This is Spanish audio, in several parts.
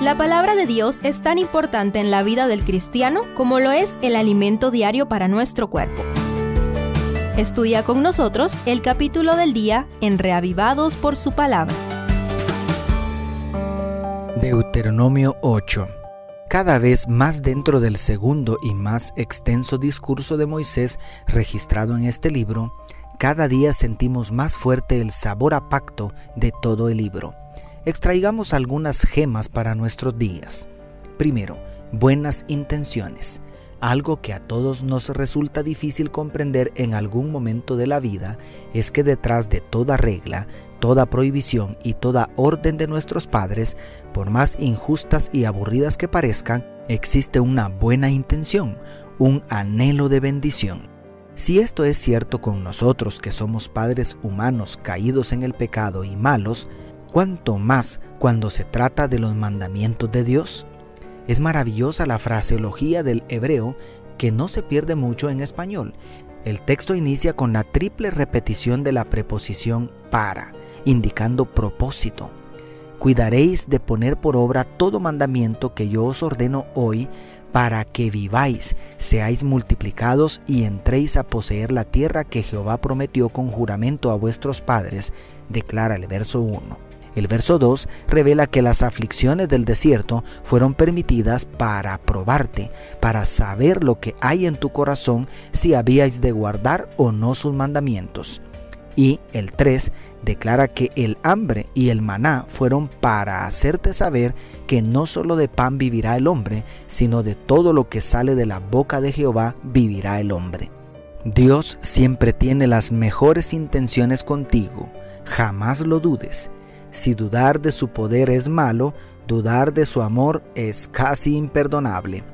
La palabra de Dios es tan importante en la vida del cristiano como lo es el alimento diario para nuestro cuerpo. Estudia con nosotros el capítulo del día en Reavivados por su palabra. Deuteronomio 8 cada vez más dentro del segundo y más extenso discurso de Moisés registrado en este libro, cada día sentimos más fuerte el sabor a pacto de todo el libro. Extraigamos algunas gemas para nuestros días. Primero, buenas intenciones. Algo que a todos nos resulta difícil comprender en algún momento de la vida es que detrás de toda regla, toda prohibición y toda orden de nuestros padres, por más injustas y aburridas que parezcan, existe una buena intención, un anhelo de bendición. Si esto es cierto con nosotros que somos padres humanos caídos en el pecado y malos, ¿cuánto más cuando se trata de los mandamientos de Dios? Es maravillosa la fraseología del hebreo que no se pierde mucho en español. El texto inicia con la triple repetición de la preposición para, indicando propósito. Cuidaréis de poner por obra todo mandamiento que yo os ordeno hoy para que viváis, seáis multiplicados y entréis a poseer la tierra que Jehová prometió con juramento a vuestros padres, declara el verso 1. El verso 2 revela que las aflicciones del desierto fueron permitidas para probarte, para saber lo que hay en tu corazón si habíais de guardar o no sus mandamientos. Y el 3 declara que el hambre y el maná fueron para hacerte saber que no solo de pan vivirá el hombre, sino de todo lo que sale de la boca de Jehová vivirá el hombre. Dios siempre tiene las mejores intenciones contigo, jamás lo dudes. Si dudar de su poder es malo, dudar de su amor es casi imperdonable.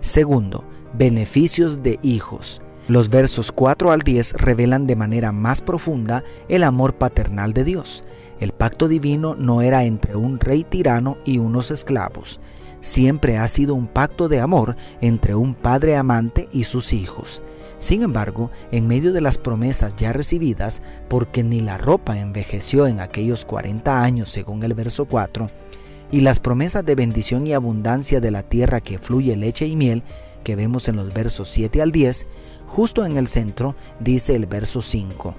Segundo, beneficios de hijos. Los versos 4 al 10 revelan de manera más profunda el amor paternal de Dios. El pacto divino no era entre un rey tirano y unos esclavos. Siempre ha sido un pacto de amor entre un padre amante y sus hijos. Sin embargo, en medio de las promesas ya recibidas, porque ni la ropa envejeció en aquellos 40 años según el verso 4, y las promesas de bendición y abundancia de la tierra que fluye leche y miel, que vemos en los versos 7 al 10, justo en el centro dice el verso 5.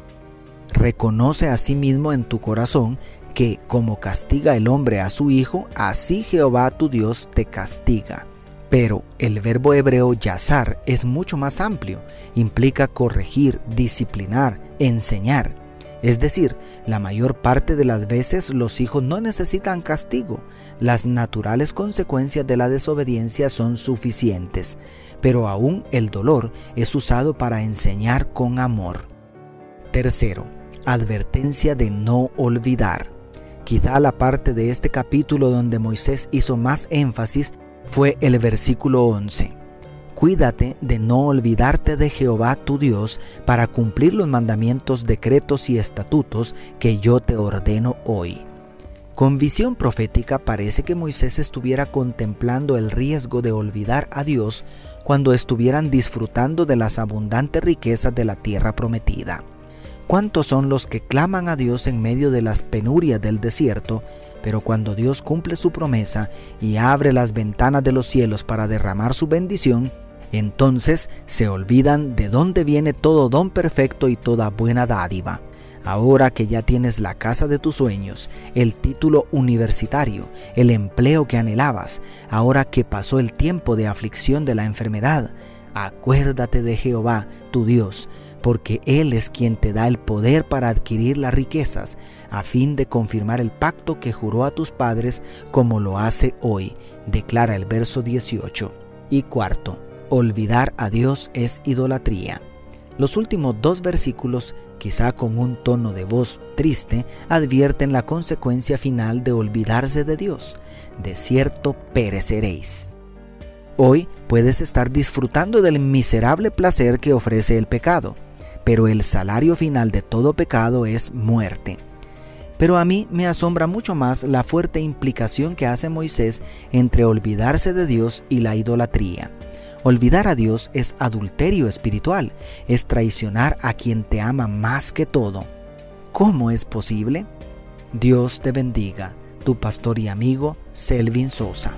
Reconoce a sí mismo en tu corazón que como castiga el hombre a su hijo, así Jehová tu Dios te castiga. Pero el verbo hebreo yazar es mucho más amplio, implica corregir, disciplinar, enseñar. Es decir, la mayor parte de las veces los hijos no necesitan castigo, las naturales consecuencias de la desobediencia son suficientes, pero aún el dolor es usado para enseñar con amor. Tercero, advertencia de no olvidar. Quizá la parte de este capítulo donde Moisés hizo más énfasis fue el versículo 11. Cuídate de no olvidarte de Jehová tu Dios para cumplir los mandamientos, decretos y estatutos que yo te ordeno hoy. Con visión profética parece que Moisés estuviera contemplando el riesgo de olvidar a Dios cuando estuvieran disfrutando de las abundantes riquezas de la tierra prometida. ¿Cuántos son los que claman a Dios en medio de las penurias del desierto pero cuando Dios cumple su promesa y abre las ventanas de los cielos para derramar su bendición, entonces se olvidan de dónde viene todo don perfecto y toda buena dádiva. Ahora que ya tienes la casa de tus sueños, el título universitario, el empleo que anhelabas, ahora que pasó el tiempo de aflicción de la enfermedad, acuérdate de Jehová, tu Dios, porque Él es quien te da el poder para adquirir las riquezas, a fin de confirmar el pacto que juró a tus padres como lo hace hoy, declara el verso 18. Y cuarto, olvidar a Dios es idolatría. Los últimos dos versículos, quizá con un tono de voz triste, advierten la consecuencia final de olvidarse de Dios. De cierto pereceréis. Hoy puedes estar disfrutando del miserable placer que ofrece el pecado, pero el salario final de todo pecado es muerte. Pero a mí me asombra mucho más la fuerte implicación que hace Moisés entre olvidarse de Dios y la idolatría. Olvidar a Dios es adulterio espiritual, es traicionar a quien te ama más que todo. ¿Cómo es posible? Dios te bendiga tu pastor y amigo Selvin Sosa.